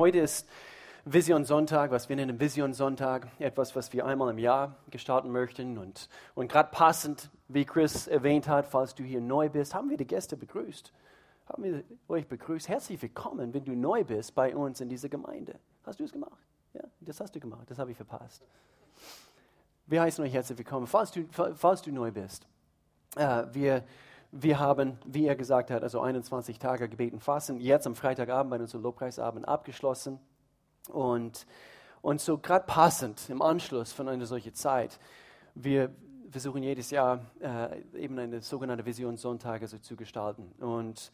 heute ist Vision Sonntag, was wir nennen Vision Sonntag, etwas, was wir einmal im Jahr gestalten möchten. Und, und gerade passend, wie Chris erwähnt hat, falls du hier neu bist, haben wir die Gäste begrüßt. Haben wir euch begrüßt. Herzlich willkommen, wenn du neu bist bei uns in dieser Gemeinde. Hast du es gemacht? Ja, das hast du gemacht. Das habe ich verpasst. Wir heißen euch herzlich willkommen, falls du, falls du neu bist. Äh, wir, wir haben, wie er gesagt hat, also 21 Tage gebeten fassen, jetzt am Freitagabend bei unserem Lobpreisabend abgeschlossen. Und, und so gerade passend im Anschluss von einer solchen Zeit, wir versuchen jedes Jahr äh, eben eine sogenannte Vision Sonntag also zu gestalten. Und,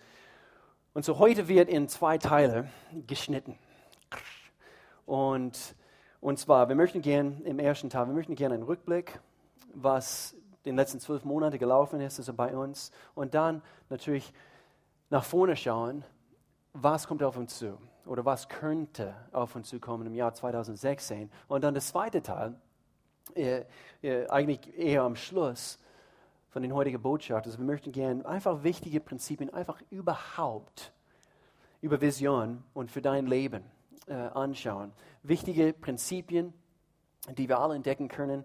und so heute wird in zwei Teile geschnitten. Und, und zwar, wir möchten gerne im ersten Teil, wir möchten gerne einen Rückblick, was den letzten zwölf Monate gelaufen ist, also bei uns. Und dann natürlich nach vorne schauen, was kommt auf uns zu oder was könnte auf uns zukommen im Jahr 2016. Und dann der zweite Teil, äh, äh, eigentlich eher am Schluss von den heutigen Botschaft. Also wir möchten gerne einfach wichtige Prinzipien, einfach überhaupt über Vision und für dein Leben äh, anschauen. Wichtige Prinzipien, die wir alle entdecken können,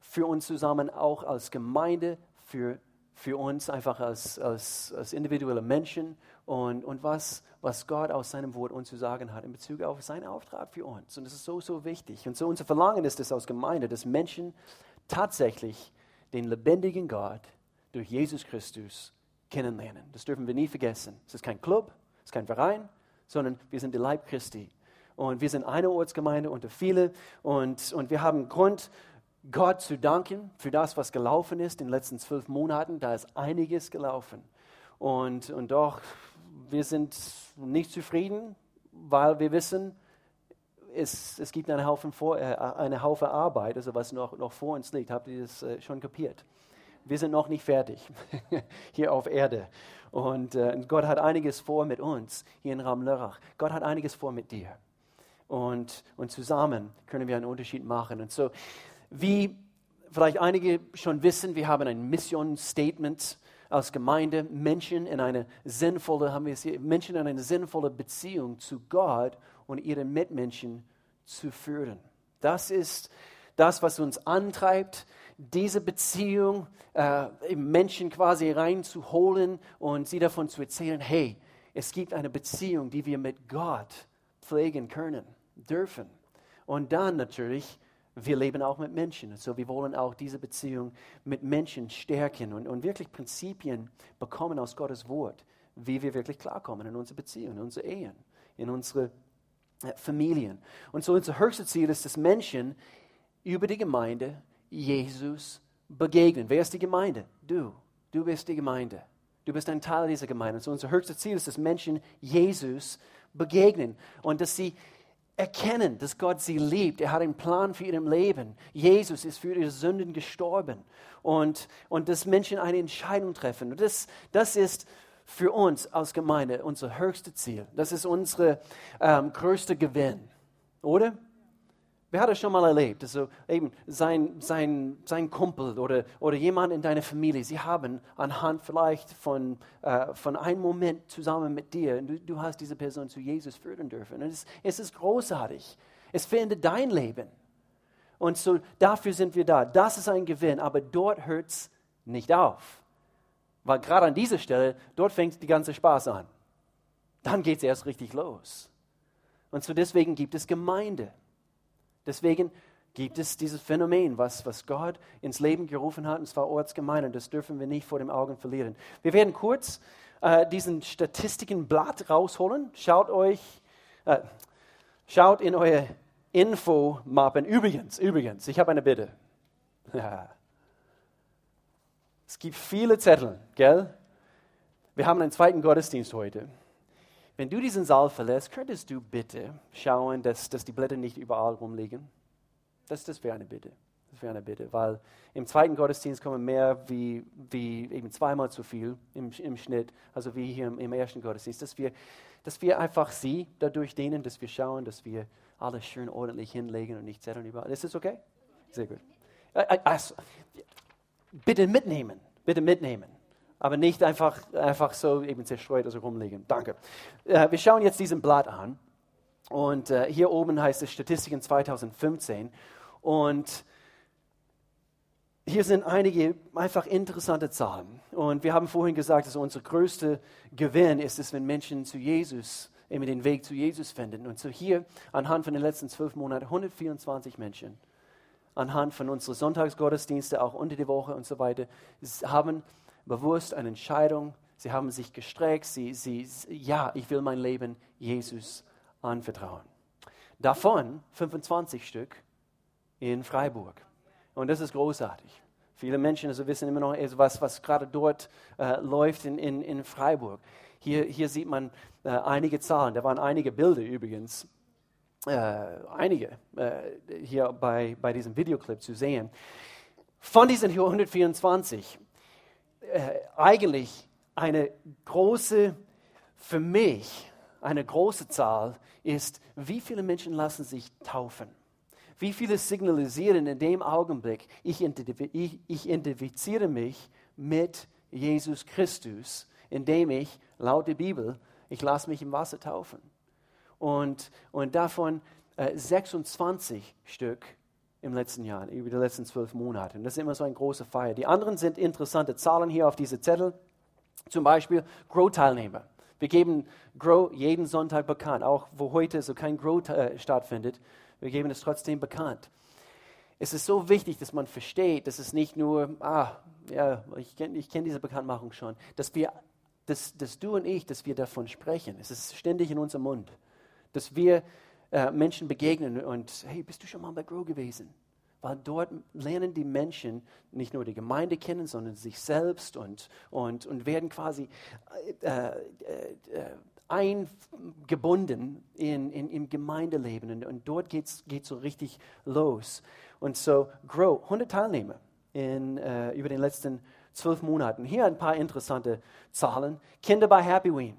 für uns zusammen auch als Gemeinde, für, für uns einfach als, als, als individuelle Menschen und, und was, was Gott aus seinem Wort uns zu sagen hat in Bezug auf seinen Auftrag für uns. Und das ist so, so wichtig. Und so unser Verlangen ist es als Gemeinde, dass Menschen tatsächlich den lebendigen Gott durch Jesus Christus kennenlernen. Das dürfen wir nie vergessen. Es ist kein Club, es ist kein Verein, sondern wir sind der Leib Christi. Und wir sind eine Ortsgemeinde unter viele. Und, und wir haben Grund, Gott zu danken für das, was gelaufen ist in den letzten zwölf Monaten. Da ist einiges gelaufen. Und, und doch wir sind nicht zufrieden, weil wir wissen, es, es gibt einen Haufen, vor, äh, eine Haufe Arbeit, also was noch, noch vor uns liegt. Habt ihr das äh, schon kapiert? Wir sind noch nicht fertig hier auf Erde. Und äh, Gott hat einiges vor mit uns hier in Ramlörrach. Gott hat einiges vor mit dir. Und, und zusammen können wir einen Unterschied machen. Und so, wie vielleicht einige schon wissen, wir haben ein Mission Statement als Gemeinde Menschen in eine sinnvolle, haben wir es hier, Menschen in eine sinnvolle Beziehung zu Gott und ihren Mitmenschen zu führen. Das ist das, was uns antreibt, diese Beziehung äh, Menschen quasi reinzuholen und sie davon zu erzählen, hey, es gibt eine Beziehung, die wir mit Gott pflegen können, dürfen. Und dann natürlich wir leben auch mit Menschen. So, wir wollen auch diese Beziehung mit Menschen stärken und, und wirklich Prinzipien bekommen aus Gottes Wort, wie wir wirklich klarkommen in unsere Beziehungen, in unsere Ehen, in unsere äh, Familien. Und so unser höchstes Ziel ist, dass Menschen über die Gemeinde Jesus begegnen. Wer ist die Gemeinde? Du. Du bist die Gemeinde. Du bist ein Teil dieser Gemeinde. Und so unser höchstes Ziel ist, dass Menschen Jesus begegnen und dass sie erkennen, dass Gott sie liebt. Er hat einen Plan für ihr Leben. Jesus ist für ihre Sünden gestorben. Und, und dass Menschen eine Entscheidung treffen. Und das, das ist für uns als Gemeinde unser höchstes Ziel. Das ist unser ähm, größter Gewinn. Oder? Wer hat das schon mal erlebt? Also eben sein, sein, sein Kumpel oder, oder jemand in deiner Familie, sie haben anhand vielleicht von, äh, von einem Moment zusammen mit dir, du, du hast diese Person zu Jesus führen dürfen. Und es, es ist großartig. Es verändert dein Leben. Und so dafür sind wir da. Das ist ein Gewinn, aber dort hört es nicht auf. Weil gerade an dieser Stelle, dort fängt die ganze Spaß an. Dann geht es erst richtig los. Und so deswegen gibt es Gemeinde. Deswegen gibt es dieses Phänomen, was, was Gott ins Leben gerufen hat, und zwar Ortsgemeinde. Und das dürfen wir nicht vor den Augen verlieren. Wir werden kurz äh, diesen Statistikenblatt rausholen. Schaut euch, äh, schaut in eure Infomappen. Übrigens, übrigens, ich habe eine Bitte. Es gibt viele Zettel, gell? Wir haben einen zweiten Gottesdienst heute. Wenn du diesen Saal verlässt, könntest du bitte schauen, dass, dass die Blätter nicht überall rumliegen? Das, das wäre eine Bitte. Das wäre eine Bitte, weil im zweiten Gottesdienst kommen mehr wie, wie eben zweimal zu viel im, im Schnitt, also wie hier im, im ersten Gottesdienst, dass wir, dass wir einfach sie dadurch dehnen, dass wir schauen, dass wir alles schön ordentlich hinlegen und nicht zetteln überall. Ist das okay? Sehr gut. Also, bitte mitnehmen, bitte mitnehmen aber nicht einfach, einfach so eben zerstreut also rumliegen. Danke. Äh, wir schauen jetzt diesen Blatt an Und äh, hier oben heißt es Statistiken 2015. Und hier sind einige einfach interessante Zahlen. Und wir haben vorhin gesagt, dass unser größter Gewinn ist es, wenn Menschen zu Jesus, eben den Weg zu Jesus finden. Und so hier anhand von den letzten zwölf Monaten 124 Menschen, anhand von unseren Sonntagsgottesdiensten, auch unter der Woche und so weiter, haben bewusst eine Entscheidung, sie haben sich gestreckt, sie, sie, ja, ich will mein Leben Jesus anvertrauen. Davon 25 Stück in Freiburg. Und das ist großartig. Viele Menschen also wissen immer noch, was, was gerade dort äh, läuft in, in, in Freiburg. Hier, hier sieht man äh, einige Zahlen. Da waren einige Bilder übrigens. Äh, einige äh, hier bei, bei diesem Videoclip zu sehen. Von diesen 124 äh, eigentlich eine große, für mich, eine große Zahl ist, wie viele Menschen lassen sich taufen. Wie viele signalisieren in dem Augenblick, ich, ich, ich identifiziere mich mit Jesus Christus, indem ich, laut der Bibel, ich lasse mich im Wasser taufen. Und, und davon äh, 26 Stück im letzten Jahr, über die letzten zwölf Monate. Und das ist immer so eine große Feier. Die anderen sind interessante Zahlen hier auf diese Zettel. Zum Beispiel Grow-Teilnehmer. Wir geben Grow jeden Sonntag bekannt, auch wo heute so kein Grow äh, stattfindet. Wir geben es trotzdem bekannt. Es ist so wichtig, dass man versteht, dass es nicht nur, ah, ja, ich kenne kenn diese Bekanntmachung schon, dass wir, dass, dass du und ich, dass wir davon sprechen. Es ist ständig in unserem Mund. Dass wir äh, Menschen begegnen und, hey, bist du schon mal bei Grow gewesen? Weil dort lernen die Menschen nicht nur die Gemeinde kennen, sondern sich selbst und, und, und werden quasi äh, äh, äh eingebunden in, in, im Gemeindeleben. Und, und dort geht es so richtig los. Und so, Grow, 100 Teilnehmer in, äh, über den letzten zwölf Monaten. Hier ein paar interessante Zahlen. Kinder bei Happy Ween.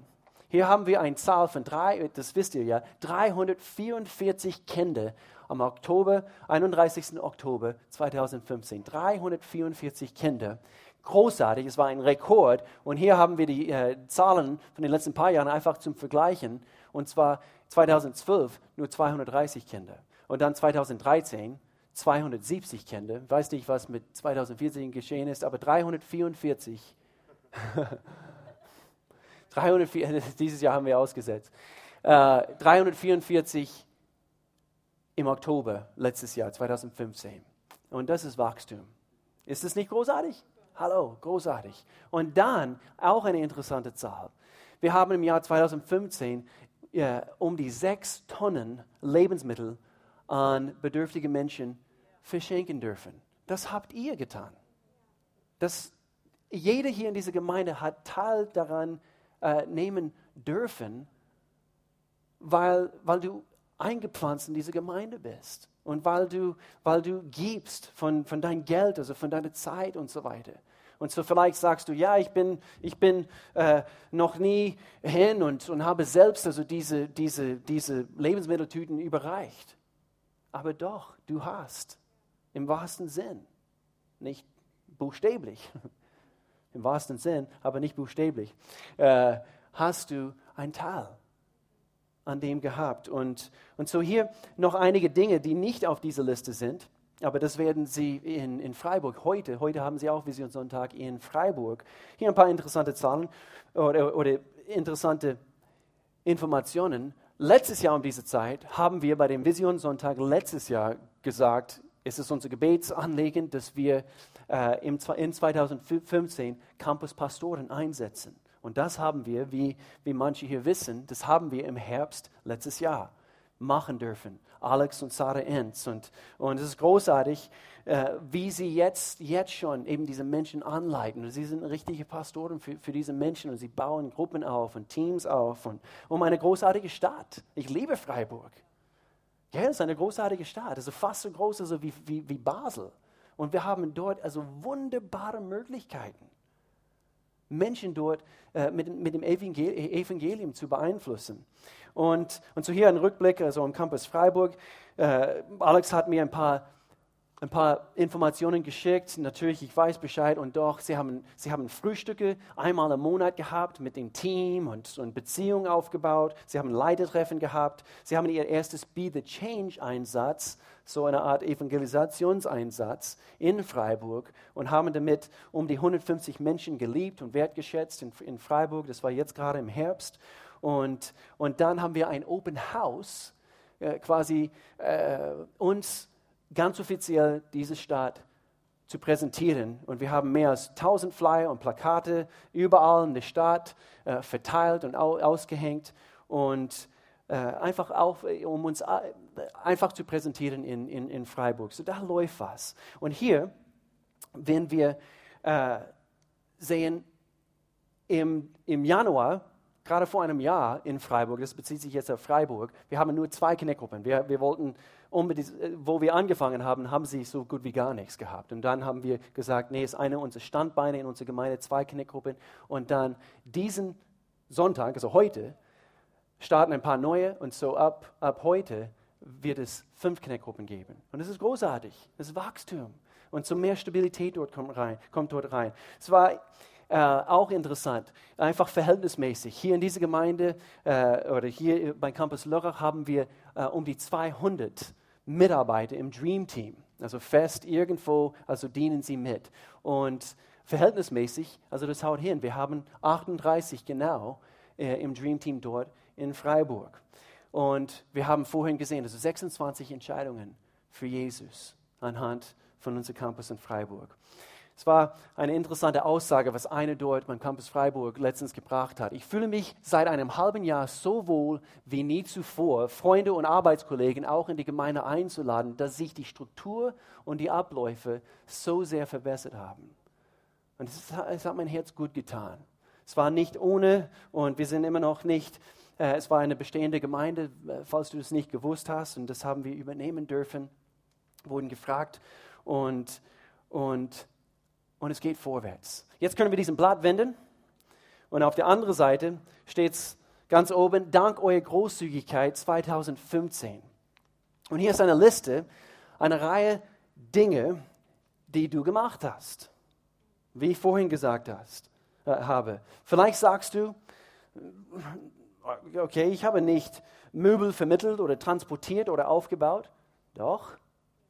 Hier haben wir eine Zahl von drei, das wisst ihr ja, 344 Kinder am Oktober, 31. Oktober 2015. 344 Kinder großartig, es war ein Rekord. Und hier haben wir die äh, Zahlen von den letzten paar Jahren einfach zum Vergleichen. Und zwar 2012 nur 230 Kinder. Und dann 2013 270 Kinder. Ich weiß nicht, was mit 2014 geschehen ist, aber 344. 304, dieses Jahr haben wir ausgesetzt. Äh, 344 im Oktober letztes Jahr, 2015. Und das ist Wachstum. Ist das nicht großartig? Hallo, großartig. Und dann auch eine interessante Zahl. Wir haben im Jahr 2015 äh, um die sechs Tonnen Lebensmittel an bedürftige Menschen verschenken dürfen. Das habt ihr getan. Das, jeder hier in dieser Gemeinde hat Teil daran äh, nehmen dürfen, weil, weil du eingepflanzt in diese Gemeinde bist und weil du, weil du gibst von, von dein Geld, also von deiner Zeit und so weiter. Und so vielleicht sagst du, ja, ich bin, ich bin äh, noch nie hin und, und habe selbst also diese, diese, diese Lebensmitteltüten überreicht. Aber doch, du hast im wahrsten Sinn, nicht buchstäblich, im wahrsten Sinn, aber nicht buchstäblich, äh, hast du ein Teil an dem gehabt. Und, und so hier noch einige Dinge, die nicht auf dieser Liste sind. Aber das werden Sie in, in Freiburg heute, heute haben Sie auch Visionssonntag in Freiburg. Hier ein paar interessante Zahlen oder, oder interessante Informationen. Letztes Jahr um diese Zeit haben wir bei dem Visionssonntag letztes Jahr gesagt, es ist unser Gebetsanliegen, dass wir äh, im, in 2015 Campuspastoren einsetzen. Und das haben wir, wie, wie manche hier wissen, das haben wir im Herbst letztes Jahr machen dürfen. Alex und Sarah Enz. Und, und es ist großartig, äh, wie sie jetzt, jetzt schon eben diese Menschen anleiten. Und sie sind richtige Pastoren für, für diese Menschen und sie bauen Gruppen auf und Teams auf und um eine großartige Stadt. Ich liebe Freiburg. Ja, es ist eine großartige Stadt. Es ist fast so groß also wie, wie, wie Basel. Und wir haben dort also wunderbare Möglichkeiten. Menschen dort äh, mit, mit dem Evangelium zu beeinflussen. Und, und so hier ein Rückblick, also am Campus Freiburg. Äh, Alex hat mir ein paar ein paar Informationen geschickt. Natürlich, ich weiß Bescheid und doch, sie haben, sie haben Frühstücke einmal im Monat gehabt mit dem Team und, und Beziehungen aufgebaut. Sie haben Leitertreffen gehabt. Sie haben ihr erstes Be the Change-Einsatz, so eine Art Evangelisationseinsatz in Freiburg und haben damit um die 150 Menschen geliebt und wertgeschätzt in, in Freiburg. Das war jetzt gerade im Herbst. Und, und dann haben wir ein Open House, äh, quasi äh, uns ganz offiziell diese Stadt zu präsentieren. Und wir haben mehr als 1000 Flyer und Plakate überall in der Stadt äh, verteilt und au ausgehängt. Und äh, einfach auch, um uns äh, einfach zu präsentieren in, in, in Freiburg. So da läuft was. Und hier, wenn wir äh, sehen, im, im Januar gerade vor einem Jahr in Freiburg, das bezieht sich jetzt auf Freiburg, wir haben nur zwei Kindergruppen. Wir, wir wollten, wo wir angefangen haben, haben sie so gut wie gar nichts gehabt. Und dann haben wir gesagt, nee, ist eine unserer Standbeine in unserer Gemeinde, zwei Kindergruppen. Und dann diesen Sonntag, also heute, starten ein paar neue und so ab, ab heute wird es fünf Kindergruppen geben. Und das ist großartig, das ist Wachstum. Und so mehr Stabilität dort kommt, rein, kommt dort rein. Es war äh, auch interessant, einfach verhältnismäßig. Hier in dieser Gemeinde äh, oder hier bei Campus Lörrach haben wir äh, um die 200 Mitarbeiter im Dream Team. Also fest irgendwo, also dienen sie mit. Und verhältnismäßig, also das haut hin, wir haben 38 genau äh, im Dream Team dort in Freiburg. Und wir haben vorhin gesehen, also 26 Entscheidungen für Jesus anhand von unserem Campus in Freiburg. Es war eine interessante Aussage, was eine dort beim Campus Freiburg letztens gebracht hat. Ich fühle mich seit einem halben Jahr so wohl wie nie zuvor, Freunde und Arbeitskollegen auch in die Gemeinde einzuladen, dass sich die Struktur und die Abläufe so sehr verbessert haben. Und es hat mein Herz gut getan. Es war nicht ohne und wir sind immer noch nicht, äh, es war eine bestehende Gemeinde, äh, falls du es nicht gewusst hast, und das haben wir übernehmen dürfen, wurden gefragt und, und und es geht vorwärts. Jetzt können wir diesen Blatt wenden und auf der anderen Seite steht es ganz oben, dank eurer Großzügigkeit 2015. Und hier ist eine Liste, eine Reihe Dinge, die du gemacht hast, wie ich vorhin gesagt hast, äh, habe. Vielleicht sagst du, okay, ich habe nicht Möbel vermittelt oder transportiert oder aufgebaut. Doch,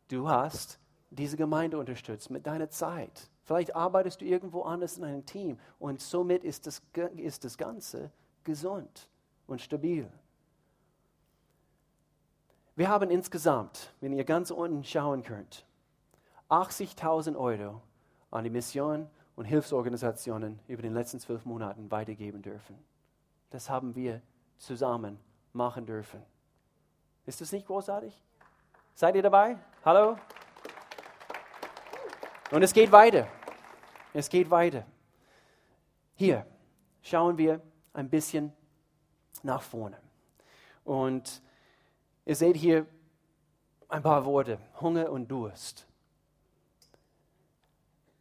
du hast diese Gemeinde unterstützt mit deiner Zeit, Vielleicht arbeitest du irgendwo anders in einem Team und somit ist das, ist das Ganze gesund und stabil. Wir haben insgesamt, wenn ihr ganz unten schauen könnt, 80.000 Euro an die Mission und Hilfsorganisationen über den letzten zwölf Monaten weitergeben dürfen. Das haben wir zusammen machen dürfen. Ist das nicht großartig? Seid ihr dabei? Hallo? Und es geht weiter. Es geht weiter. Hier schauen wir ein bisschen nach vorne. Und ihr seht hier ein paar Worte, Hunger und Durst.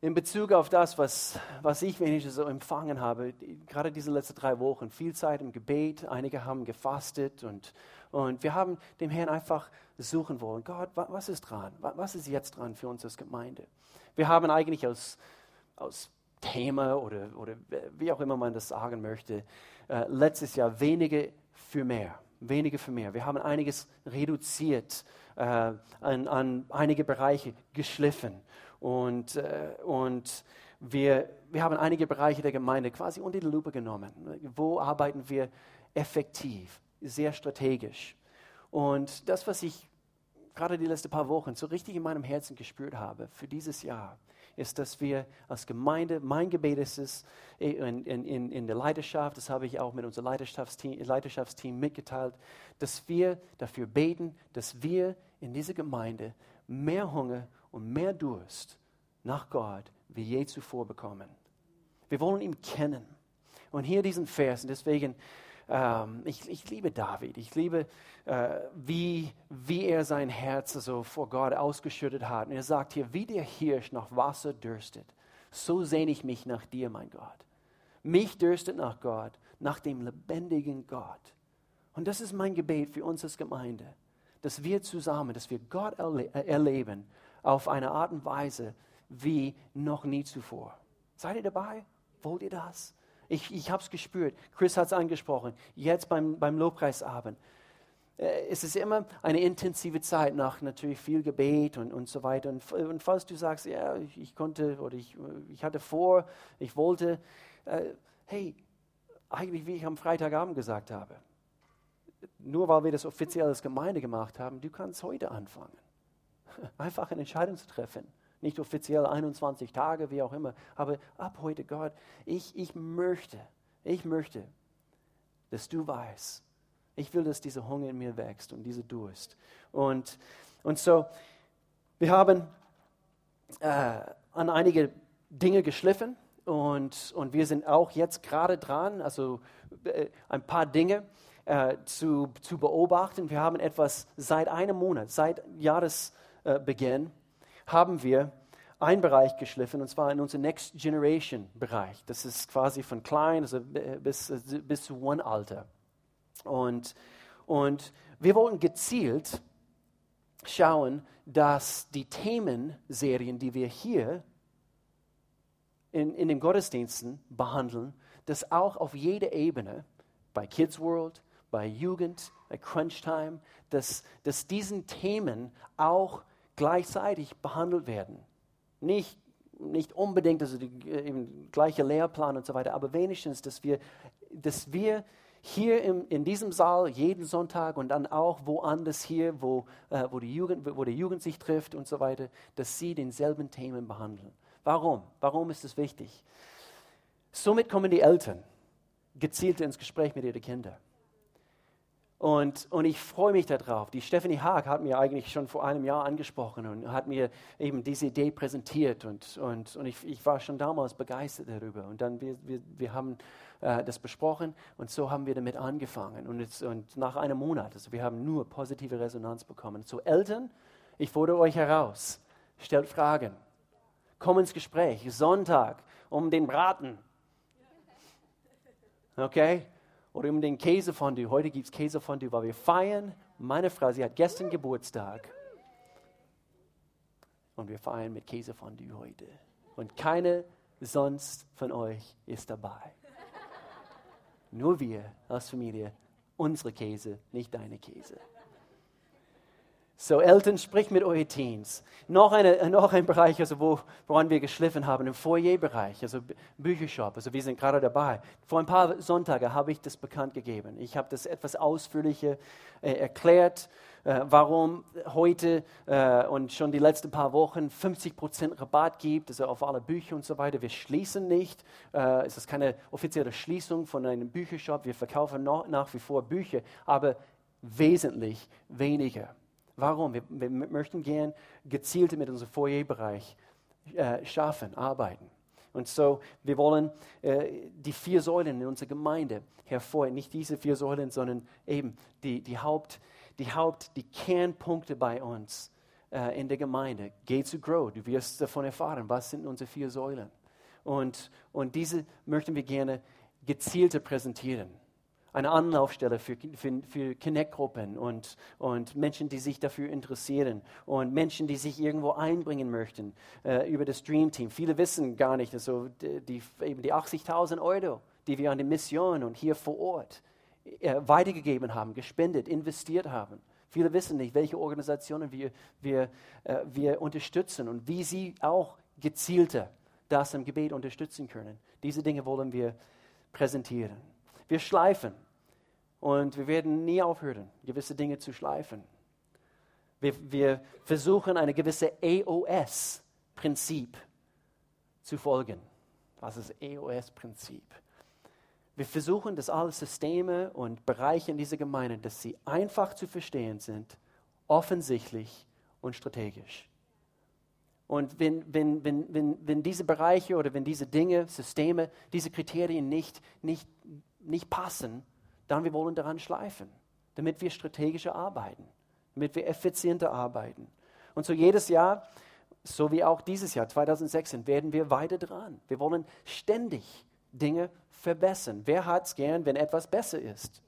In Bezug auf das, was, was ich wenigstens so empfangen habe, gerade diese letzten drei Wochen, viel Zeit im Gebet, einige haben gefastet und, und wir haben dem Herrn einfach suchen wollen, Gott, was ist dran? Was ist jetzt dran für uns als Gemeinde? Wir haben eigentlich aus aus Thema oder, oder wie auch immer man das sagen möchte, äh, letztes Jahr wenige für mehr. Wenige für mehr. Wir haben einiges reduziert, äh, an, an, einige Bereiche geschliffen und, äh, und wir, wir haben einige Bereiche der Gemeinde quasi unter die Lupe genommen. Wo arbeiten wir effektiv, sehr strategisch? Und das, was ich gerade die letzten paar Wochen so richtig in meinem Herzen gespürt habe für dieses Jahr, ist, dass wir als Gemeinde, mein Gebet ist es in, in, in der Leidenschaft, das habe ich auch mit unserem Leidenschaftsteam, Leidenschaftsteam mitgeteilt, dass wir dafür beten, dass wir in dieser Gemeinde mehr Hunger und mehr Durst nach Gott wie je zuvor bekommen. Wir wollen ihn kennen. Und hier diesen Vers, und deswegen ähm, ich, ich, liebe David. Ich liebe, äh, wie, wie er sein Herz so vor Gott ausgeschüttet hat. Und er sagt hier, wie der Hirsch nach Wasser dürstet, so sehne ich mich nach dir, mein Gott. Mich dürstet nach Gott, nach dem lebendigen Gott. Und das ist mein Gebet für uns als Gemeinde, dass wir zusammen, dass wir Gott erle erleben auf eine Art und Weise wie noch nie zuvor. Seid ihr dabei? Wollt ihr das? Ich, ich habe es gespürt. Chris hat es angesprochen. Jetzt beim, beim Lobpreisabend. Äh, es ist immer eine intensive Zeit nach natürlich viel Gebet und, und so weiter. Und, und falls du sagst, ja, ich, konnte oder ich, ich hatte vor, ich wollte, äh, hey, eigentlich wie ich am Freitagabend gesagt habe, nur weil wir das offiziell als Gemeinde gemacht haben, du kannst heute anfangen. Einfach eine Entscheidung zu treffen. Nicht offiziell 21 Tage, wie auch immer. Aber ab heute, Gott, ich, ich möchte, ich möchte, dass du weißt, ich will, dass dieser Hunger in mir wächst und dieser Durst. Und, und so, wir haben äh, an einige Dinge geschliffen und, und wir sind auch jetzt gerade dran, also äh, ein paar Dinge äh, zu, zu beobachten. Wir haben etwas seit einem Monat, seit Jahresbeginn, haben wir einen Bereich geschliffen, und zwar in unser Next Generation Bereich. Das ist quasi von klein also bis, bis zu One-Alter. Und, und wir wollen gezielt schauen, dass die Themenserien, die wir hier in, in den Gottesdiensten behandeln, dass auch auf jeder Ebene, bei Kids World, bei Jugend, bei Crunch Time, dass, dass diesen Themen auch gleichzeitig behandelt werden. Nicht, nicht unbedingt also eben gleiche Lehrplan und so weiter, aber wenigstens, dass wir, dass wir hier im, in diesem Saal jeden Sonntag und dann auch woanders hier, wo, äh, wo, die Jugend, wo die Jugend sich trifft und so weiter, dass sie denselben Themen behandeln. Warum? Warum ist das wichtig? Somit kommen die Eltern gezielt ins Gespräch mit ihren Kindern. Und, und ich freue mich darauf. Die Stephanie Haag hat mir eigentlich schon vor einem Jahr angesprochen und hat mir eben diese Idee präsentiert. Und, und, und ich, ich war schon damals begeistert darüber. Und dann wir, wir, wir haben äh, das besprochen und so haben wir damit angefangen. Und, jetzt, und nach einem Monat, also wir haben nur positive Resonanz bekommen. So Eltern, ich fordere euch heraus, stellt Fragen, komm ins Gespräch, Sonntag um den Braten. Okay? Oder um den Käsefondue. Heute gibt es Käsefondue, weil wir feiern. Meine Frau, sie hat gestern Geburtstag. Und wir feiern mit Käsefondue heute. Und keine sonst von euch ist dabei. Nur wir als Familie, unsere Käse, nicht deine Käse. So, Eltern, sprich mit euren Teens. Noch, eine, noch ein Bereich, also wo, woran wir geschliffen haben, im Foyerbereich, also Büchershop. Also wir sind gerade dabei. Vor ein paar Sonntagen habe ich das bekannt gegeben. Ich habe das etwas ausführlicher äh, erklärt, äh, warum heute äh, und schon die letzten paar Wochen 50% Rabatt gibt, also auf alle Bücher und so weiter. Wir schließen nicht. Äh, es ist keine offizielle Schließung von einem Büchershop. Wir verkaufen noch, nach wie vor Bücher, aber wesentlich weniger. Warum? Wir, wir möchten gern gezielt mit unserem Foyerbereich äh, schaffen, arbeiten. Und so, wir wollen äh, die vier Säulen in unserer Gemeinde hervor, nicht diese vier Säulen, sondern eben die, die, Haupt, die Haupt, die Kernpunkte bei uns äh, in der Gemeinde. Geh zu Grow, du wirst davon erfahren, was sind unsere vier Säulen. Und, und diese möchten wir gerne gezielter präsentieren eine Anlaufstelle für, für, für Connect-Gruppen und, und Menschen, die sich dafür interessieren und Menschen, die sich irgendwo einbringen möchten äh, über das Dream Team. Viele wissen gar nicht, also die, eben die 80.000 Euro, die wir an die Mission und hier vor Ort äh, weitergegeben haben, gespendet, investiert haben. Viele wissen nicht, welche Organisationen wir, wir, äh, wir unterstützen und wie sie auch gezielter das im Gebet unterstützen können. Diese Dinge wollen wir präsentieren. Wir schleifen und wir werden nie aufhören, gewisse Dinge zu schleifen. Wir, wir versuchen eine gewisse EOS-Prinzip zu folgen. Was ist EOS-Prinzip? Wir versuchen, dass alle Systeme und Bereiche in dieser Gemeinde, dass sie einfach zu verstehen sind, offensichtlich und strategisch. Und wenn, wenn, wenn, wenn, wenn diese Bereiche oder wenn diese Dinge, Systeme, diese Kriterien nicht, nicht nicht passen, dann wir wollen daran schleifen, damit wir strategischer arbeiten, damit wir effizienter arbeiten. Und so jedes Jahr, so wie auch dieses Jahr 2016, werden wir weiter dran. Wir wollen ständig Dinge verbessern. Wer hat es gern, wenn etwas besser ist?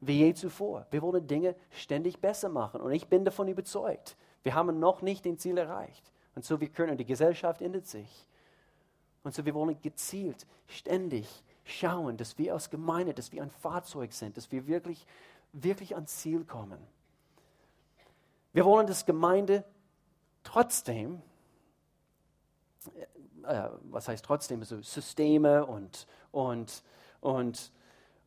Wie je zuvor. Wir wollen Dinge ständig besser machen. Und ich bin davon überzeugt, Wir haben noch nicht den Ziel erreicht. Und so wir können, die Gesellschaft ändert sich. Und so wir wollen gezielt, ständig schauen, dass wir als Gemeinde, dass wir ein Fahrzeug sind, dass wir wirklich, wirklich ans Ziel kommen. Wir wollen, dass Gemeinde trotzdem, äh, was heißt trotzdem, also Systeme und, und, und,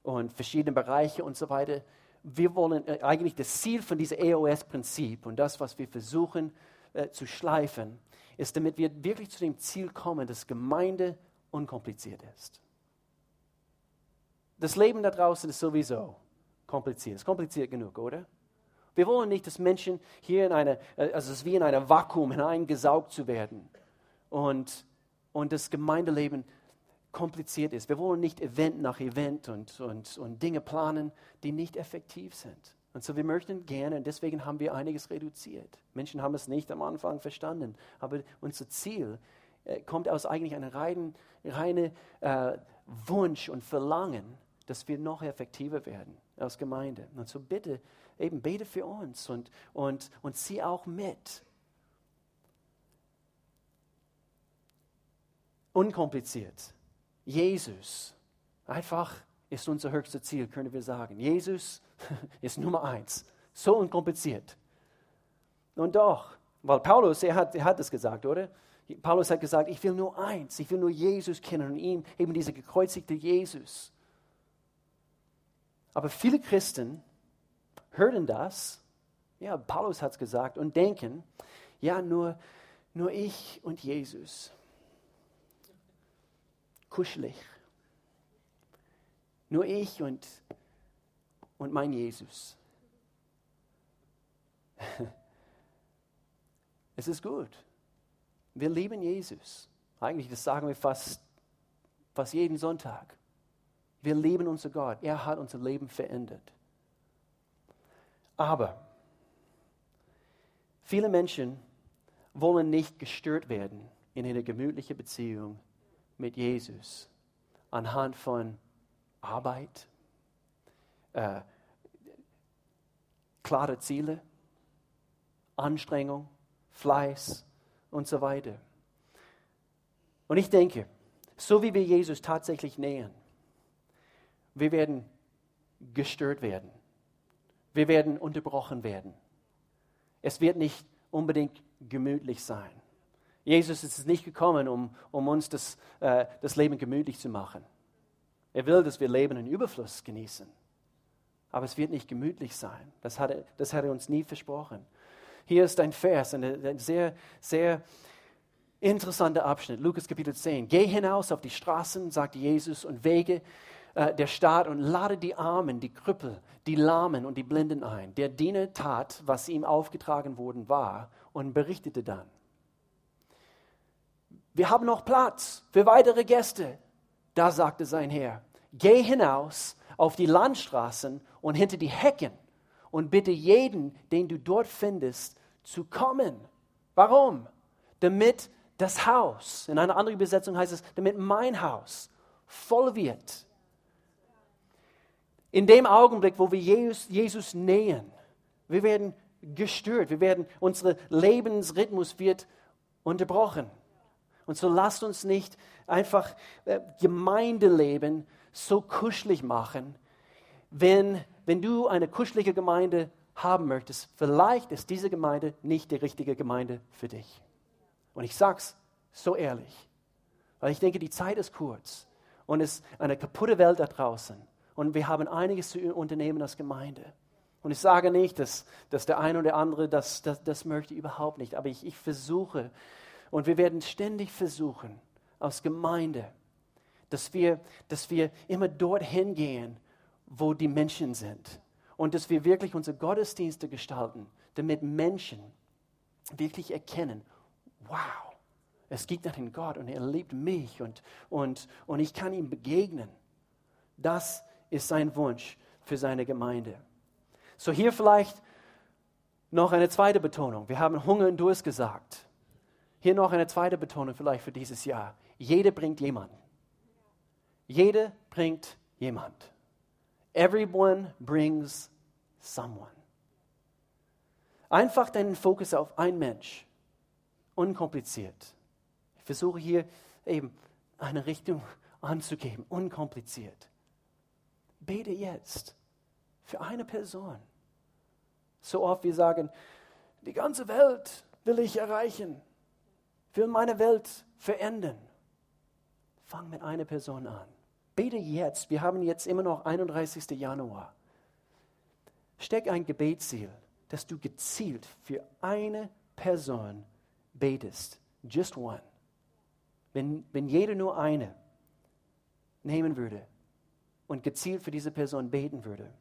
und verschiedene Bereiche und so weiter, wir wollen äh, eigentlich das Ziel von diesem EOS-Prinzip und das, was wir versuchen äh, zu schleifen, ist, damit wir wirklich zu dem Ziel kommen, dass Gemeinde unkompliziert ist. Das Leben da draußen ist sowieso kompliziert. Ist kompliziert genug, oder? Wir wollen nicht, dass Menschen hier in eine, äh, also es ist wie in ein Vakuum hineingesaugt zu werden und, und das Gemeindeleben kompliziert ist. Wir wollen nicht Event nach Event und, und, und Dinge planen, die nicht effektiv sind. Und so wir möchten gerne, und deswegen haben wir einiges reduziert. Menschen haben es nicht am Anfang verstanden, aber unser Ziel äh, kommt aus eigentlich einem reinen reine, äh, Wunsch und Verlangen, dass wir noch effektiver werden als Gemeinde. Und so bitte, eben bete für uns und, und, und zieh auch mit. Unkompliziert. Jesus. Einfach ist unser höchstes Ziel, können wir sagen. Jesus ist Nummer eins. So unkompliziert. Und doch, weil Paulus, er hat, er hat das gesagt, oder? Paulus hat gesagt, ich will nur eins, ich will nur Jesus kennen und ihm, eben dieser gekreuzigte Jesus. Aber viele Christen hören das, ja, Paulus hat es gesagt, und denken, ja, nur, nur ich und Jesus. Kuschelig. Nur ich und, und mein Jesus. Es ist gut. Wir lieben Jesus. Eigentlich, das sagen wir fast, fast jeden Sonntag. Wir lieben unser Gott. Er hat unser Leben verändert. Aber viele Menschen wollen nicht gestört werden in eine gemütliche Beziehung mit Jesus anhand von Arbeit, äh, klare Ziele, Anstrengung, Fleiß und so weiter. Und ich denke, so wie wir Jesus tatsächlich nähern, wir werden gestört werden. Wir werden unterbrochen werden. Es wird nicht unbedingt gemütlich sein. Jesus ist nicht gekommen, um, um uns das, äh, das Leben gemütlich zu machen. Er will, dass wir Leben in Überfluss genießen. Aber es wird nicht gemütlich sein. Das hat er, das hat er uns nie versprochen. Hier ist ein Vers, ein, ein sehr, sehr interessanter Abschnitt, Lukas Kapitel 10. Geh hinaus auf die Straßen, sagte Jesus, und Wege äh, der Stadt und lade die Armen, die Krüppel, die Lahmen und die Blinden ein. Der Diener tat, was ihm aufgetragen worden war und berichtete dann. Wir haben noch Platz für weitere Gäste. Da sagte sein Herr, geh hinaus auf die Landstraßen und hinter die Hecken und bitte jeden, den du dort findest, zu kommen. Warum? Damit das Haus, in einer anderen Übersetzung heißt es, damit mein Haus voll wird in dem Augenblick, wo wir Jesus, Jesus nähen, wir werden gestört, wir werden, unser Lebensrhythmus wird unterbrochen. Und so lasst uns nicht einfach äh, Gemeindeleben so kuschelig machen. Wenn, wenn du eine kuschelige Gemeinde haben möchtest, vielleicht ist diese Gemeinde nicht die richtige Gemeinde für dich. Und ich sage es so ehrlich, weil ich denke, die Zeit ist kurz und es ist eine kaputte Welt da draußen. Und wir haben einiges zu unternehmen als Gemeinde. Und ich sage nicht, dass, dass der eine oder andere das, das, das möchte, überhaupt nicht. Aber ich, ich versuche, und wir werden ständig versuchen, als Gemeinde, dass wir, dass wir immer dorthin gehen, wo die Menschen sind. Und dass wir wirklich unsere Gottesdienste gestalten, damit Menschen wirklich erkennen, wow, es gibt einen Gott und er liebt mich und, und, und ich kann ihm begegnen. Das ist sein Wunsch für seine Gemeinde. So hier vielleicht noch eine zweite Betonung. Wir haben Hunger und Durst gesagt. Hier noch eine zweite Betonung vielleicht für dieses Jahr. Jede bringt jemanden. Jede bringt jemand. Everyone brings someone. Einfach deinen Fokus auf einen Mensch. Unkompliziert. Ich versuche hier eben eine Richtung anzugeben. Unkompliziert. Bete jetzt für eine Person. So oft wir sagen, die ganze Welt will ich erreichen, will meine Welt verändern. Fang mit einer Person an. Bete jetzt. Wir haben jetzt immer noch 31. Januar. Steck ein Gebetsziel, dass du gezielt für eine Person betest. Just one. Wenn, wenn jeder nur eine nehmen würde und gezielt für diese Person beten würde,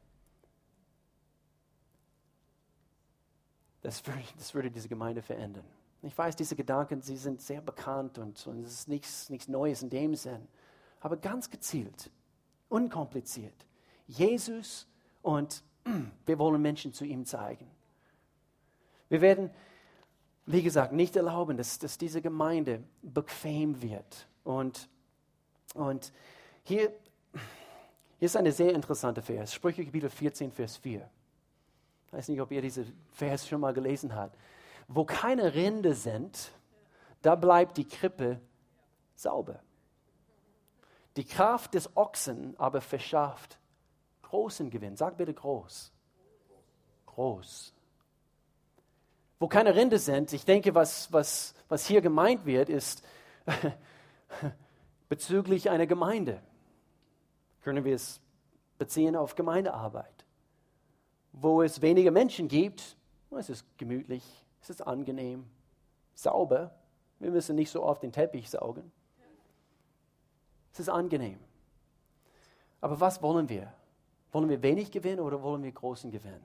das würde, das würde diese Gemeinde verändern. Ich weiß, diese Gedanken, sie sind sehr bekannt und, und es ist nichts, nichts Neues in dem Sinn. Aber ganz gezielt, unkompliziert. Jesus und wir wollen Menschen zu ihm zeigen. Wir werden, wie gesagt, nicht erlauben, dass, dass diese Gemeinde bequem wird. Und, und hier, hier ist eine sehr interessante Vers, Sprüche Kapitel 14, Vers 4. Ich weiß nicht, ob ihr diese Vers schon mal gelesen habt. Wo keine Rinde sind, da bleibt die Krippe sauber. Die Kraft des Ochsen aber verschafft großen Gewinn. Sag bitte groß. Groß. Wo keine Rinde sind, ich denke, was, was, was hier gemeint wird, ist bezüglich einer Gemeinde. Können wir es beziehen auf Gemeindearbeit wo es weniger Menschen gibt, es ist gemütlich, es ist angenehm, sauber. Wir müssen nicht so oft den Teppich saugen. Es ist angenehm. Aber was wollen wir? Wollen wir wenig gewinnen oder wollen wir großen Gewinn?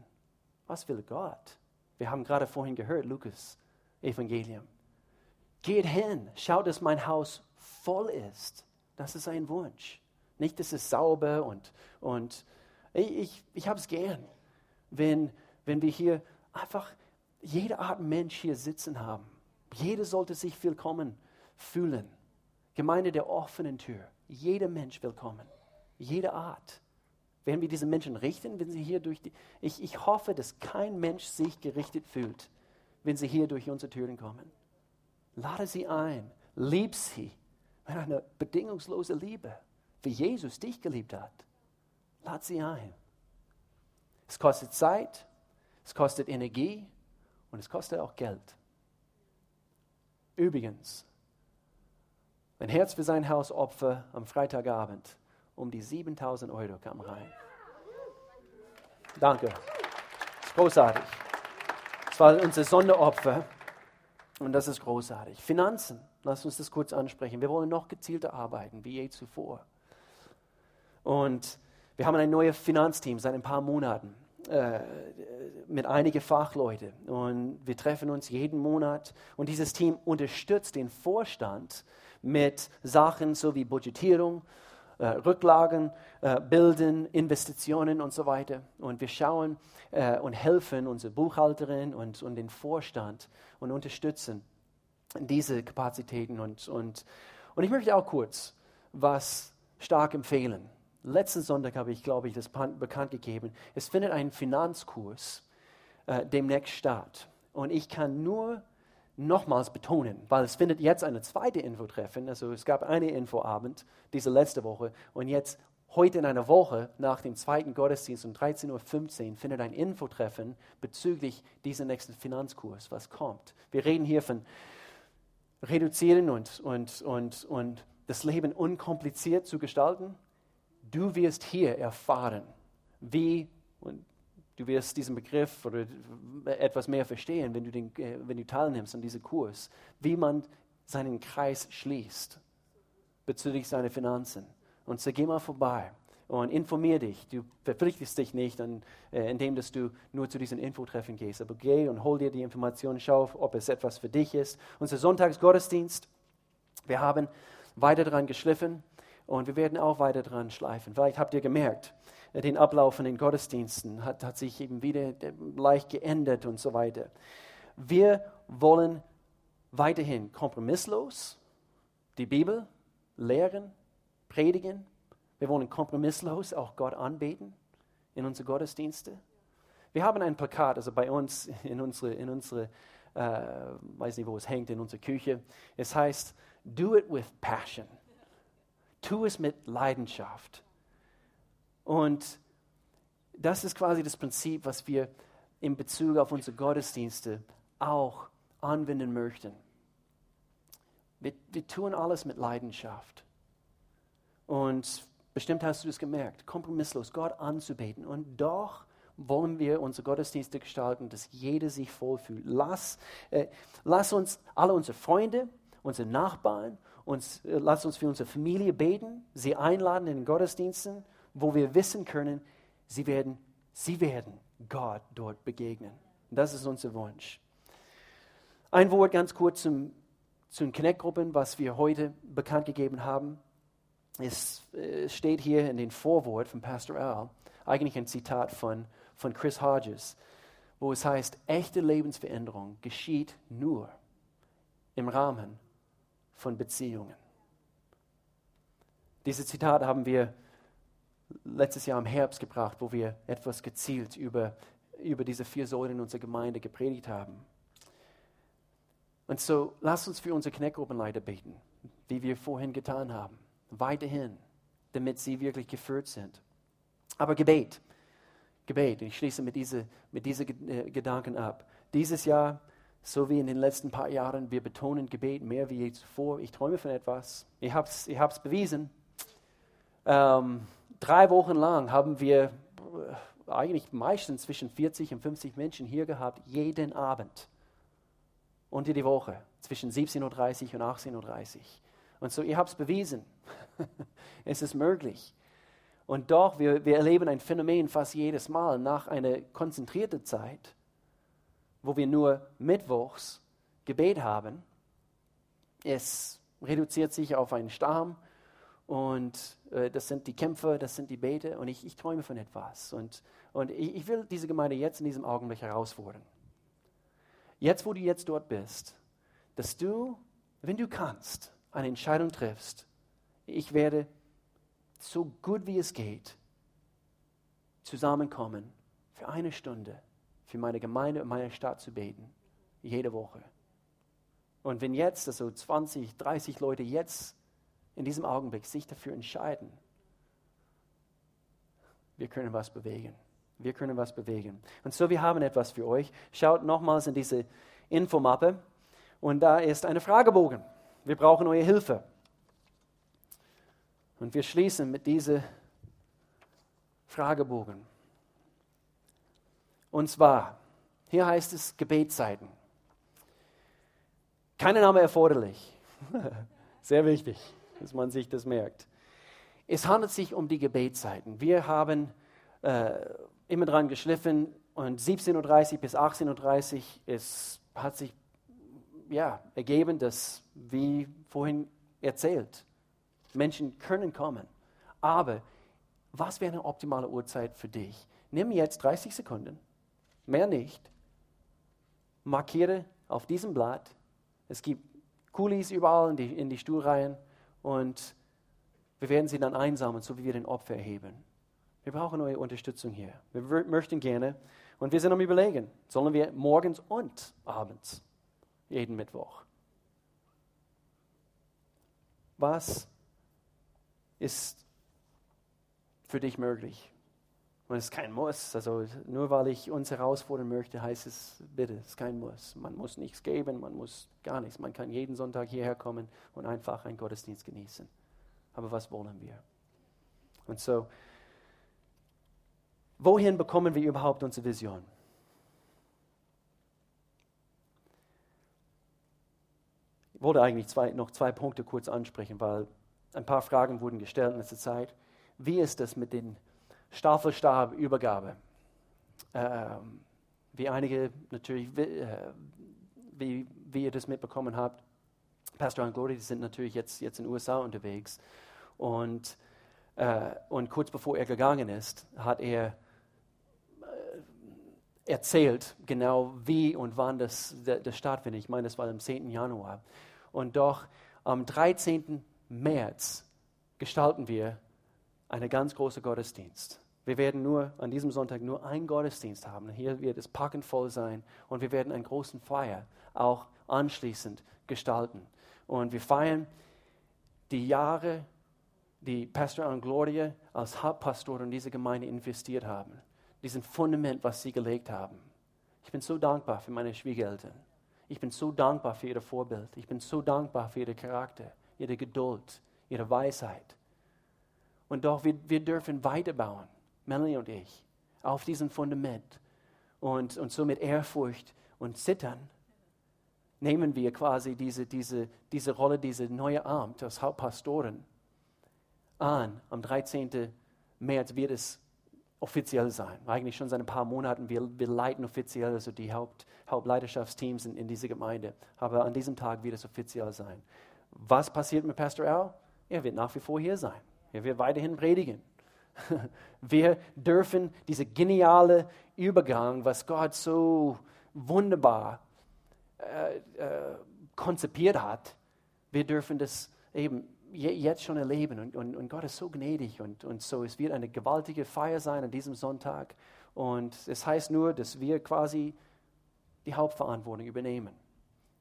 Was will Gott? Wir haben gerade vorhin gehört, Lukas Evangelium. Geht hin, schaut, dass mein Haus voll ist. Das ist ein Wunsch. Nicht, dass es sauber und, und ich, ich, ich habe es gern wenn, wenn wir hier einfach jede Art Mensch hier sitzen haben. Jeder sollte sich willkommen fühlen. Gemeinde der offenen Tür. Jeder Mensch willkommen. Jede Art. Werden wir diese Menschen richten, wenn sie hier durch die. Ich, ich hoffe, dass kein Mensch sich gerichtet fühlt, wenn sie hier durch unsere Türen kommen. Lade sie ein. Lieb sie. Mit einer bedingungslosen Liebe, wie Jesus dich geliebt hat. Lade sie ein. Es kostet Zeit, es kostet Energie und es kostet auch Geld. Übrigens, mein Herz für sein Haus Opfer am Freitagabend um die 7000 Euro kam rein. Danke. Das ist großartig. Das war unser Sonderopfer und das ist großartig. Finanzen, lass uns das kurz ansprechen. Wir wollen noch gezielter arbeiten, wie je zuvor. Und wir haben ein neues Finanzteam seit ein paar Monaten äh, mit einigen Fachleuten und wir treffen uns jeden Monat und dieses Team unterstützt den Vorstand mit Sachen so wie Budgetierung, äh, Rücklagen, äh, Bilden, Investitionen und so weiter. Und wir schauen äh, und helfen unsere Buchhalterin und, und den Vorstand und unterstützen diese Kapazitäten. Und, und, und ich möchte auch kurz was stark empfehlen. Letzten Sonntag habe ich, glaube ich, das bekannt gegeben. Es findet ein Finanzkurs äh, demnächst statt. Und ich kann nur nochmals betonen, weil es findet jetzt eine zweite Infotreffen. Also es gab eine Infoabend diese letzte Woche und jetzt heute in einer Woche nach dem zweiten Gottesdienst um 13.15 Uhr findet ein Infotreffen bezüglich diesem nächsten Finanzkurs, was kommt. Wir reden hier von reduzieren und, und, und, und das Leben unkompliziert zu gestalten Du wirst hier erfahren, wie, und du wirst diesen Begriff oder etwas mehr verstehen, wenn du, den, äh, wenn du teilnimmst an diesem Kurs, wie man seinen Kreis schließt bezüglich seiner Finanzen. Und so geh mal vorbei und informier dich. Du verpflichtest dich nicht, an, äh, indem dass du nur zu diesen Infotreffen gehst, aber geh und hol dir die Informationen, schau, ob es etwas für dich ist. Unser Sonntagsgottesdienst, wir haben weiter daran geschliffen. Und wir werden auch weiter dran schleifen. Vielleicht habt ihr gemerkt, den Ablauf von den Gottesdiensten hat, hat sich eben wieder äh, leicht geändert und so weiter. Wir wollen weiterhin kompromisslos die Bibel lehren, predigen. Wir wollen kompromisslos auch Gott anbeten in unsere Gottesdienste. Wir haben ein Plakat, also bei uns in unsere, in unsere äh, weiß nicht, wo es hängt, in unserer Küche. Es heißt, do it with passion. Tu es mit Leidenschaft. Und das ist quasi das Prinzip, was wir in Bezug auf unsere Gottesdienste auch anwenden möchten. Wir, wir tun alles mit Leidenschaft. Und bestimmt hast du es gemerkt, kompromisslos Gott anzubeten. Und doch wollen wir unsere Gottesdienste gestalten, dass jeder sich wohlfühlt. Lass, äh, lass uns alle unsere Freunde, unsere Nachbarn, uns, äh, lass uns für unsere Familie beten, sie einladen in den Gottesdiensten, wo wir wissen können, sie werden, sie werden Gott dort begegnen. Das ist unser Wunsch. Ein Wort ganz kurz zum, zu den Connect-Gruppen, was wir heute bekannt gegeben haben. Es, es steht hier in den Vorwort von Pastor Al, eigentlich ein Zitat von von Chris Hodges, wo es heißt, echte Lebensveränderung geschieht nur im Rahmen von Beziehungen. Diese Zitate haben wir letztes Jahr im Herbst gebracht, wo wir etwas gezielt über, über diese vier Säulen unserer Gemeinde gepredigt haben. Und so lasst uns für unsere Kneckgruppenleiter beten, wie wir vorhin getan haben, weiterhin, damit sie wirklich geführt sind. Aber Gebet Gebet. Ich schließe mit diesen mit diese äh, Gedanken ab. Dieses Jahr, so wie in den letzten paar Jahren, wir betonen Gebet mehr wie je zuvor. Ich träume von etwas. Ich habe es ich bewiesen. Ähm, drei Wochen lang haben wir äh, eigentlich meistens zwischen 40 und 50 Menschen hier gehabt, jeden Abend. Unter die Woche, zwischen 17.30 Uhr und 18.30 Uhr. Und so, ihr habt es bewiesen. es ist möglich. Und doch, wir, wir erleben ein Phänomen fast jedes Mal nach einer konzentrierten Zeit, wo wir nur Mittwochs Gebet haben. Es reduziert sich auf einen Stamm und äh, das sind die Kämpfe, das sind die Bete und ich, ich träume von etwas. Und, und ich, ich will diese Gemeinde jetzt in diesem Augenblick herausfordern. Jetzt, wo du jetzt dort bist, dass du, wenn du kannst, eine Entscheidung triffst. Ich werde so gut wie es geht, zusammenkommen für eine Stunde für meine Gemeinde und meine Stadt zu beten. Jede Woche. Und wenn jetzt, also 20, 30 Leute jetzt in diesem Augenblick sich dafür entscheiden, wir können was bewegen. Wir können was bewegen. Und so, wir haben etwas für euch. Schaut nochmals in diese Infomappe und da ist eine Fragebogen. Wir brauchen eure Hilfe. Und wir schließen mit diesem Fragebogen. Und zwar, hier heißt es Gebetszeiten. Keine Name erforderlich. Sehr wichtig, dass man sich das merkt. Es handelt sich um die Gebetszeiten. Wir haben äh, immer dran geschliffen und 17.30 Uhr bis 18.30 Uhr es hat sich ja, ergeben, dass, wie vorhin erzählt, Menschen können kommen. Aber was wäre eine optimale Uhrzeit für dich? Nimm jetzt 30 Sekunden, mehr nicht. Markiere auf diesem Blatt. Es gibt Kulis überall in die, in die Stuhlreihen und wir werden sie dann einsammeln, so wie wir den Opfer erheben. Wir brauchen eure Unterstützung hier. Wir möchten gerne und wir sind am Überlegen, sollen wir morgens und abends, jeden Mittwoch. Was ist für dich möglich. Und es ist kein Muss. Also nur weil ich uns herausfordern möchte, heißt es, bitte, es ist kein Muss. Man muss nichts geben, man muss gar nichts. Man kann jeden Sonntag hierher kommen und einfach einen Gottesdienst genießen. Aber was wollen wir? Und so, wohin bekommen wir überhaupt unsere Vision? Ich wollte eigentlich zwei, noch zwei Punkte kurz ansprechen, weil ein paar Fragen wurden gestellt in letzter Zeit. Wie ist es mit den Staffelstabübergabe? Ähm, wie einige natürlich, äh, wie, wie ihr das mitbekommen habt, Pastor und Gloria, die sind natürlich jetzt, jetzt in den USA unterwegs. Und, äh, und kurz bevor er gegangen ist, hat er äh, erzählt, genau wie und wann das, das stattfindet. Ich meine, das war am 10. Januar. Und doch am 13. März gestalten wir einen ganz großen Gottesdienst. Wir werden nur an diesem Sonntag nur einen Gottesdienst haben. Hier wird es packend voll sein und wir werden einen großen Feier auch anschließend gestalten. Und wir feiern die Jahre, die Pastor und Gloria als Hauptpastor in diese Gemeinde investiert haben. Diesen Fundament, was sie gelegt haben. Ich bin so dankbar für meine Schwiegereltern. Ich bin so dankbar für ihr Vorbild. Ich bin so dankbar für ihr Charakter, ihre Geduld, ihre Weisheit. Und doch, wir, wir dürfen weiterbauen, Melanie und ich, auf diesem Fundament. Und, und so mit Ehrfurcht und Zittern nehmen wir quasi diese, diese, diese Rolle, diese neue Amt als Hauptpastoren an. Am 13. März wird es offiziell sein. Eigentlich schon seit ein paar Monaten. Wir, wir leiten offiziell also die Haupt, Hauptleiterschaftsteams in, in dieser Gemeinde. Aber an diesem Tag wird es offiziell sein. Was passiert mit Pastor Al? Er wird nach wie vor hier sein. Er wird weiterhin predigen. Wir dürfen diese geniale Übergang, was Gott so wunderbar äh, äh, konzipiert hat, wir dürfen das eben jetzt schon erleben. Und, und, und Gott ist so gnädig. Und, und so, es wird eine gewaltige Feier sein an diesem Sonntag. Und es heißt nur, dass wir quasi die Hauptverantwortung übernehmen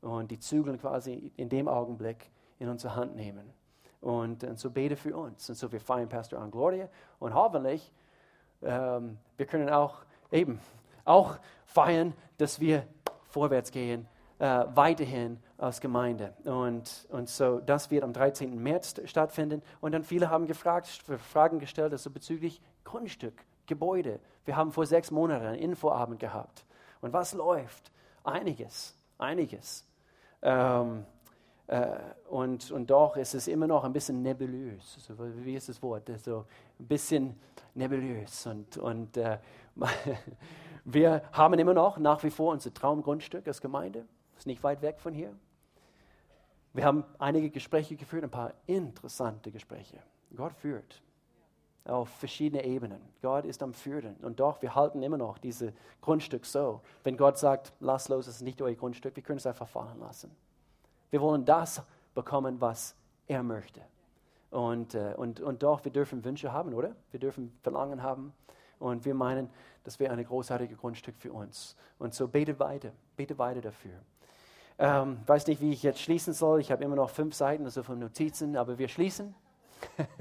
und die Zügel quasi in dem Augenblick in unsere Hand nehmen. Und, und so bete für uns. Und so wir feiern Pastor an Gloria und hoffentlich, ähm, wir können auch eben auch feiern, dass wir vorwärts gehen äh, weiterhin als Gemeinde. Und, und so, das wird am 13. März stattfinden. Und dann viele haben gefragt, Fragen gestellt, also bezüglich Grundstück, Gebäude. Wir haben vor sechs Monaten einen Infoabend gehabt. Und was läuft? Einiges, einiges. Ähm, äh, und, und doch ist es immer noch ein bisschen nebulös. Also, wie ist das Wort? So ein bisschen nebulös. Und, und äh, wir haben immer noch nach wie vor unser Traumgrundstück als Gemeinde. Ist nicht weit weg von hier. Wir haben einige Gespräche geführt, ein paar interessante Gespräche. Gott führt auf verschiedene Ebenen. Gott ist am Führen. Und doch, wir halten immer noch dieses Grundstück so. Wenn Gott sagt, lass los, es ist nicht euer Grundstück, wir können es einfach fallen lassen. Wir wollen das bekommen, was er möchte. Und, äh, und, und doch, wir dürfen Wünsche haben, oder? Wir dürfen Verlangen haben. Und wir meinen, das wäre ein großartiges Grundstück für uns. Und so bete weiter, bete weiter dafür. Ähm, weiß nicht, wie ich jetzt schließen soll. Ich habe immer noch fünf Seiten, also von Notizen, aber wir schließen.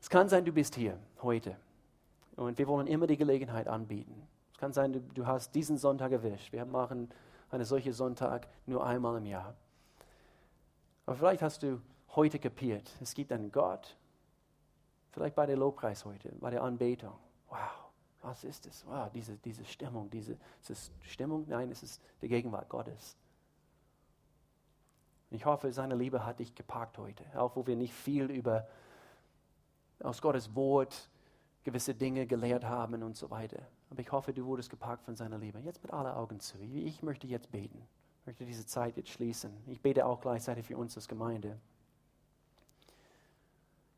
es kann sein, du bist hier heute und wir wollen immer die Gelegenheit anbieten. Es kann sein, du, du hast diesen Sonntag erwischt. Wir machen einen solchen Sonntag nur einmal im Jahr. Aber vielleicht hast du heute kapiert, es gibt einen Gott. Vielleicht bei der Lobpreis heute, bei der Anbetung. Wow. Was ist es? Wow, diese, diese Stimmung, diese, ist es Stimmung? Nein, es ist die Gegenwart Gottes. Ich hoffe, seine Liebe hat dich gepackt heute, auch wo wir nicht viel über aus Gottes Wort gewisse Dinge gelehrt haben und so weiter. Aber ich hoffe, du wurdest gepackt von seiner Liebe. Jetzt mit aller Augen zu. Ich möchte jetzt beten. Ich möchte diese Zeit jetzt schließen. Ich bete auch gleichzeitig für uns als Gemeinde.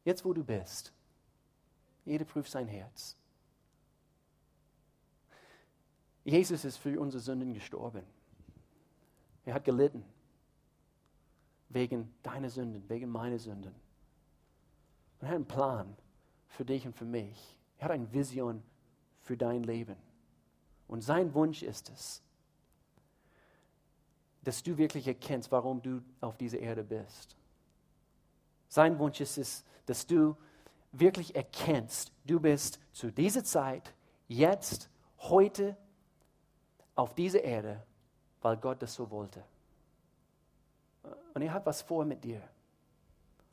Jetzt, wo du bist, jeder prüft sein Herz. Jesus ist für unsere Sünden gestorben. Er hat gelitten. Wegen deiner Sünden, wegen meiner Sünden. Und er hat einen Plan für dich und für mich. Er hat eine Vision für dein Leben. Und sein Wunsch ist es, dass du wirklich erkennst, warum du auf dieser Erde bist. Sein Wunsch ist es, dass du wirklich erkennst, du bist zu dieser Zeit, jetzt, heute auf diese Erde, weil Gott das so wollte. Und er hat was vor mit dir.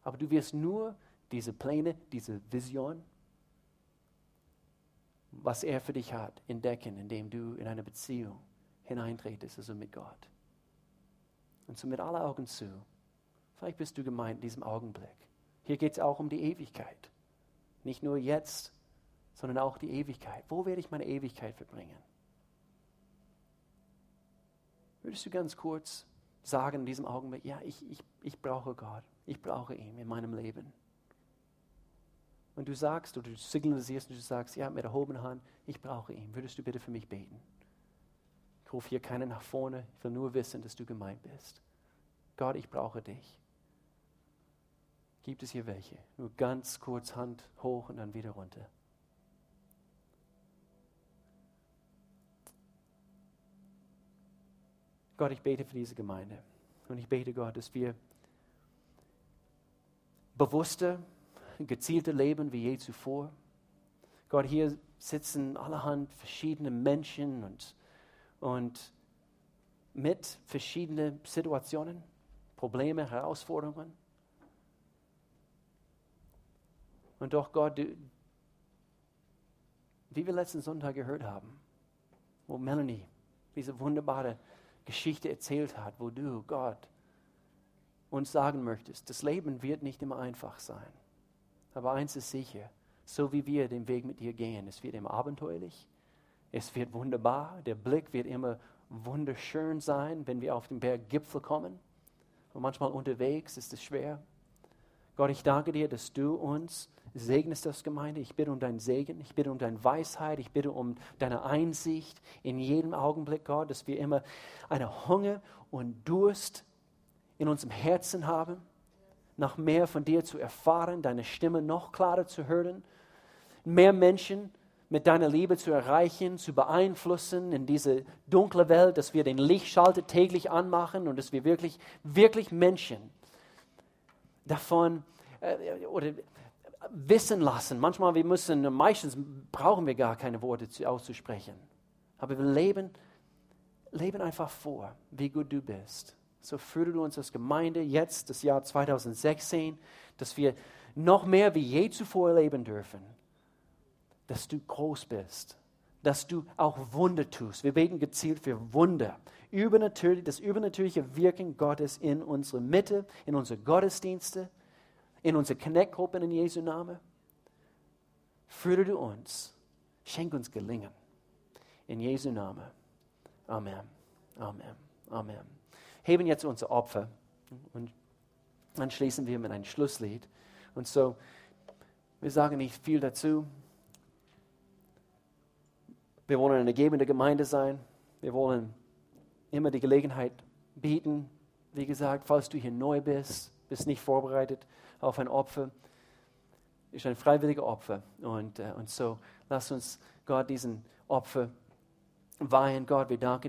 Aber du wirst nur diese Pläne, diese Vision, was er für dich hat, entdecken, indem du in eine Beziehung hineintretest, also mit Gott. Und so mit aller Augen zu. Vielleicht bist du gemeint in diesem Augenblick. Hier geht es auch um die Ewigkeit. Nicht nur jetzt, sondern auch die Ewigkeit. Wo werde ich meine Ewigkeit verbringen? Würdest du ganz kurz sagen in diesem Augenblick, ja, ich, ich, ich brauche Gott, ich brauche ihn in meinem Leben. Und du sagst oder du signalisierst und du sagst, ja, mit erhobener Hand, ich brauche ihn. Würdest du bitte für mich beten? Ich rufe hier keinen nach vorne. Ich will nur wissen, dass du gemeint bist. Gott, ich brauche dich. Gibt es hier welche? Nur ganz kurz Hand hoch und dann wieder runter. Gott, ich bete für diese Gemeinde. Und ich bete Gott, dass wir bewusster, gezielter leben wie je zuvor. Gott, hier sitzen allerhand verschiedene Menschen und, und mit verschiedenen Situationen, Probleme, Herausforderungen. Und doch, Gott, du, wie wir letzten Sonntag gehört haben, wo Melanie diese wunderbare Geschichte erzählt hat, wo du, Gott, uns sagen möchtest, das Leben wird nicht immer einfach sein. Aber eins ist sicher, so wie wir den Weg mit dir gehen, es wird immer abenteuerlich, es wird wunderbar, der Blick wird immer wunderschön sein, wenn wir auf den Berggipfel kommen. Und manchmal unterwegs ist es schwer. Gott, ich danke dir, dass du uns segnest das Gemeinde. Ich bitte um deinen Segen, ich bitte um deine Weisheit, ich bitte um deine Einsicht in jedem Augenblick, Gott, dass wir immer eine Hunger und Durst in unserem Herzen haben, nach mehr von dir zu erfahren, deine Stimme noch klarer zu hören, mehr Menschen mit deiner Liebe zu erreichen, zu beeinflussen in diese dunkle Welt, dass wir den Lichtschalter täglich anmachen und dass wir wirklich, wirklich Menschen davon äh, oder wissen lassen. Manchmal wir müssen, meistens brauchen wir gar keine Worte zu, auszusprechen. Aber wir leben, leben einfach vor, wie gut du bist. So führe du uns als Gemeinde jetzt, das Jahr 2016, dass wir noch mehr wie je zuvor leben dürfen. Dass du groß bist, dass du auch Wunder tust. Wir beten gezielt für Wunder. Übernatürlich, das übernatürliche Wirken Gottes in unsere Mitte, in unsere Gottesdienste, in unsere Connect-Gruppen in Jesu Namen. Führe du uns. Schenk uns Gelingen. In Jesu Namen. Amen. Amen. Amen. Heben jetzt unser Opfer und dann schließen wir mit einem Schlusslied. Und so, wir sagen nicht viel dazu. Wir wollen eine gebende Gemeinde sein. Wir wollen immer die Gelegenheit bieten. Wie gesagt, falls du hier neu bist, bist nicht vorbereitet auf ein Opfer, ist ein freiwilliger Opfer. Und, äh, und so lass uns Gott diesen Opfer weihen. Gott, wir danken